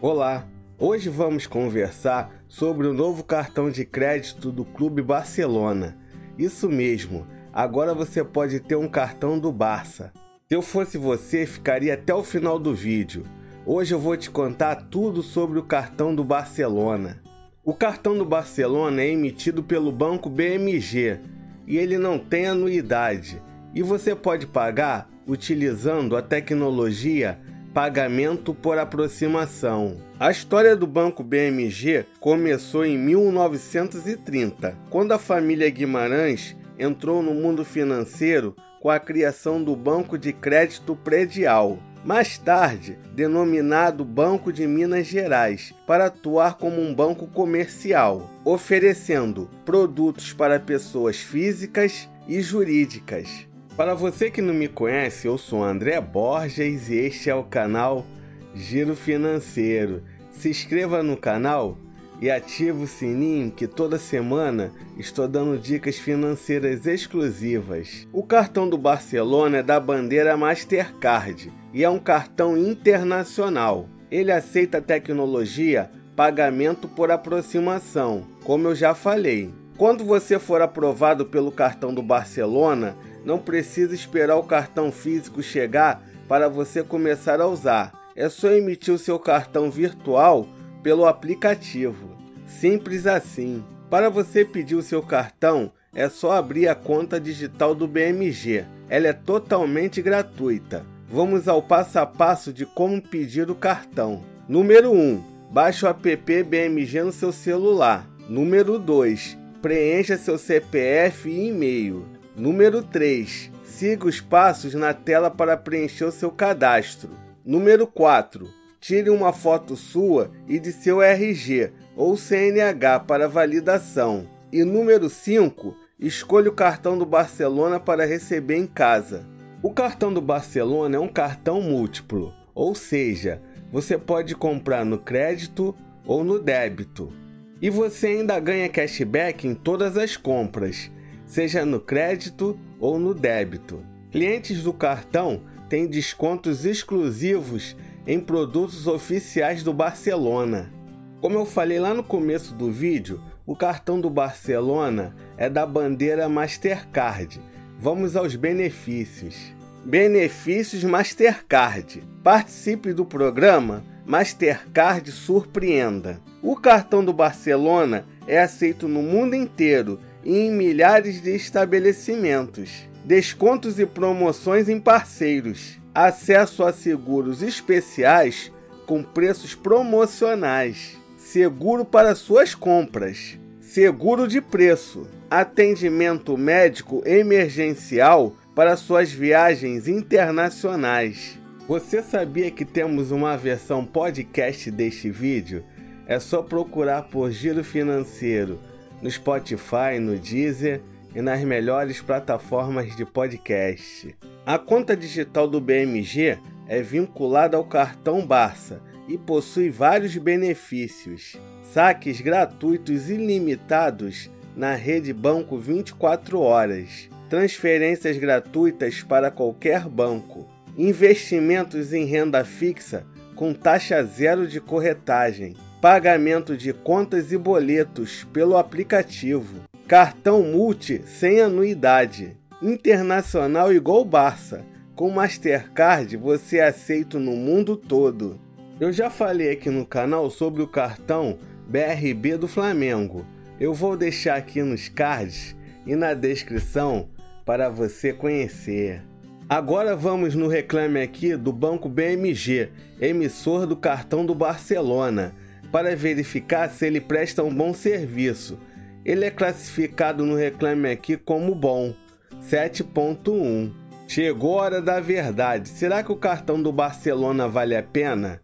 Olá, hoje vamos conversar sobre o novo cartão de crédito do Clube Barcelona. Isso mesmo, agora você pode ter um cartão do Barça. Se eu fosse você, ficaria até o final do vídeo. Hoje eu vou te contar tudo sobre o cartão do Barcelona. O cartão do Barcelona é emitido pelo banco BMG e ele não tem anuidade. E você pode pagar utilizando a tecnologia pagamento por aproximação. A história do Banco BMG começou em 1930, quando a família Guimarães entrou no mundo financeiro com a criação do Banco de Crédito Predial. Mais tarde, denominado Banco de Minas Gerais, para atuar como um banco comercial, oferecendo produtos para pessoas físicas e jurídicas. Para você que não me conhece, eu sou André Borges e este é o canal Giro Financeiro. Se inscreva no canal e ative o sininho que toda semana estou dando dicas financeiras exclusivas. O cartão do Barcelona é da bandeira Mastercard e é um cartão internacional. Ele aceita tecnologia pagamento por aproximação, como eu já falei. Quando você for aprovado pelo cartão do Barcelona, não precisa esperar o cartão físico chegar para você começar a usar. É só emitir o seu cartão virtual pelo aplicativo. Simples assim. Para você pedir o seu cartão, é só abrir a conta digital do BMG. Ela é totalmente gratuita. Vamos ao passo a passo de como pedir o cartão. Número 1. Baixe o app BMG no seu celular. Número 2. Preencha seu CPF e e-mail. Número 3. Siga os passos na tela para preencher o seu cadastro. Número 4. Tire uma foto sua e de seu RG ou CNH para validação. E número 5. Escolha o cartão do Barcelona para receber em casa. O cartão do Barcelona é um cartão múltiplo, ou seja, você pode comprar no crédito ou no débito. E você ainda ganha cashback em todas as compras seja no crédito ou no débito. Clientes do cartão têm descontos exclusivos em produtos oficiais do Barcelona. Como eu falei lá no começo do vídeo, o cartão do Barcelona é da bandeira Mastercard. Vamos aos benefícios. Benefícios Mastercard. Participe do programa Mastercard Surpreenda. O cartão do Barcelona é aceito no mundo inteiro em milhares de estabelecimentos. Descontos e promoções em parceiros. Acesso a seguros especiais com preços promocionais. Seguro para suas compras. Seguro de preço. Atendimento médico emergencial para suas viagens internacionais. Você sabia que temos uma versão podcast deste vídeo? É só procurar por Giro Financeiro no Spotify, no Deezer e nas melhores plataformas de podcast. A conta digital do BMG é vinculada ao cartão Barça e possui vários benefícios. Saques gratuitos ilimitados na rede banco 24 horas. Transferências gratuitas para qualquer banco. Investimentos em renda fixa com taxa zero de corretagem pagamento de contas e boletos pelo aplicativo, cartão multi sem anuidade, internacional igual Barça. Com Mastercard você é aceito no mundo todo. Eu já falei aqui no canal sobre o cartão BRB do Flamengo. Eu vou deixar aqui nos cards e na descrição para você conhecer. Agora vamos no reclame aqui do Banco BMG, emissor do cartão do Barcelona para verificar se ele presta um bom serviço. Ele é classificado no Reclame Aqui como bom, 7.1. Chegou a hora da verdade. Será que o cartão do Barcelona vale a pena?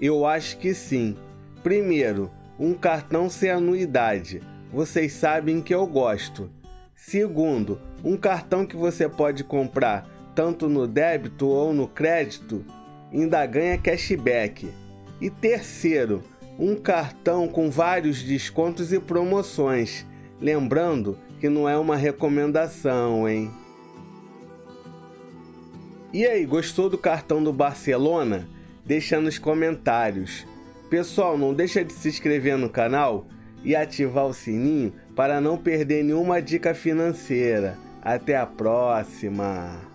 Eu acho que sim. Primeiro, um cartão sem anuidade. Vocês sabem que eu gosto. Segundo, um cartão que você pode comprar tanto no débito ou no crédito, ainda ganha cashback. E terceiro, um cartão com vários descontos e promoções. Lembrando que não é uma recomendação, hein? E aí, gostou do cartão do Barcelona? Deixa nos comentários. Pessoal, não deixa de se inscrever no canal e ativar o sininho para não perder nenhuma dica financeira. Até a próxima!